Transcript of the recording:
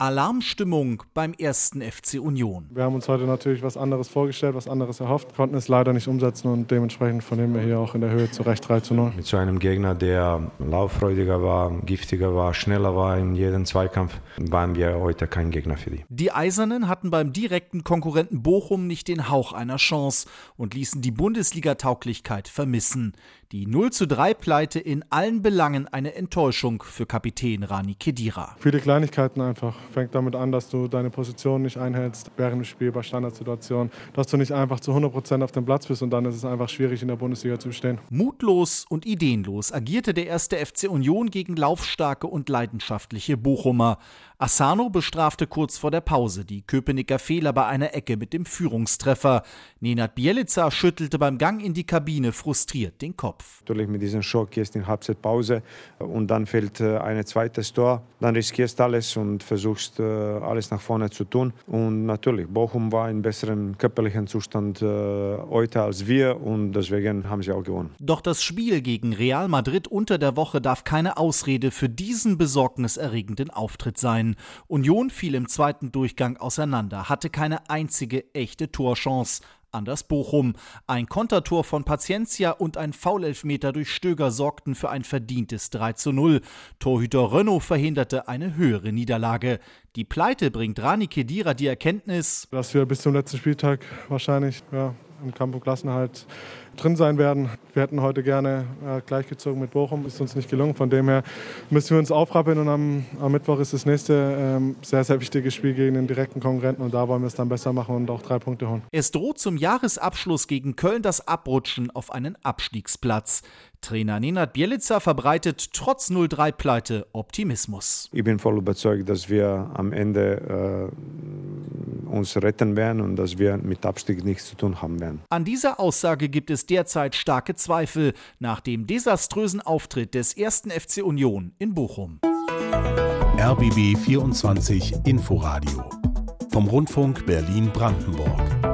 Alarmstimmung beim ersten FC Union. Wir haben uns heute natürlich was anderes vorgestellt, was anderes erhofft, konnten es leider nicht umsetzen und dementsprechend vernehmen wir hier auch in der Höhe zu Recht 3 zu 0. Mit so einem Gegner, der lauffreudiger war, giftiger war, schneller war in jedem Zweikampf, waren wir heute kein Gegner für die. Die Eisernen hatten beim direkten Konkurrenten Bochum nicht den Hauch einer Chance und ließen die Bundesliga-Tauglichkeit vermissen. Die 0 zu 3 Pleite in allen Belangen eine Enttäuschung für Kapitän Rani Kedira. Viele Kleinigkeiten einfach. Fängt damit an, dass du deine Position nicht einhältst während dem Spiel bei Standardsituationen, dass du nicht einfach zu 100 Prozent auf dem Platz bist und dann ist es einfach schwierig in der Bundesliga zu bestehen. Mutlos und ideenlos agierte der erste FC Union gegen laufstarke und leidenschaftliche Bochumer. Asano bestrafte kurz vor der Pause die Köpenicker Fehler bei einer Ecke mit dem Führungstreffer. Nenad Bielica schüttelte beim Gang in die Kabine frustriert den Kopf. Natürlich mit diesem Schock gehst in Halbzeitpause und dann fällt äh, ein zweites Tor. Dann riskierst alles und versuchst äh, alles nach vorne zu tun. Und natürlich, Bochum war in besserem körperlichen Zustand äh, heute als wir und deswegen haben sie auch gewonnen. Doch das Spiel gegen Real Madrid unter der Woche darf keine Ausrede für diesen besorgniserregenden Auftritt sein ein. Union fiel im zweiten Durchgang auseinander, hatte keine einzige echte Torchance. Anders Bochum. Ein Kontertor von Paciencia und ein Foulelfmeter durch Stöger sorgten für ein verdientes 3 zu 0. Torhüter Renault verhinderte eine höhere Niederlage. Die Pleite bringt Rani Kedira die Erkenntnis, dass wir bis zum letzten Spieltag wahrscheinlich ja, im Kampf um Klassenhalt drin sein werden. Wir hätten heute gerne äh, gleichgezogen mit Bochum, ist uns nicht gelungen. Von dem her müssen wir uns aufrappeln und am, am Mittwoch ist das nächste ähm, sehr, sehr wichtige Spiel gegen den direkten Konkurrenten und da wollen wir es dann besser machen und auch drei Punkte holen. Es droht zum Jahresabschluss gegen Köln das Abrutschen auf einen Abstiegsplatz. Trainer Nenad Bielica verbreitet trotz 0-3-Pleite Optimismus. Ich bin voll überzeugt, dass wir am Ende äh, uns retten werden und dass wir mit Abstieg nichts zu tun haben werden. An dieser Aussage gibt es derzeit starke Zweifel nach dem desaströsen Auftritt des ersten FC Union in Bochum. RBB 24 Inforadio vom Rundfunk Berlin-Brandenburg.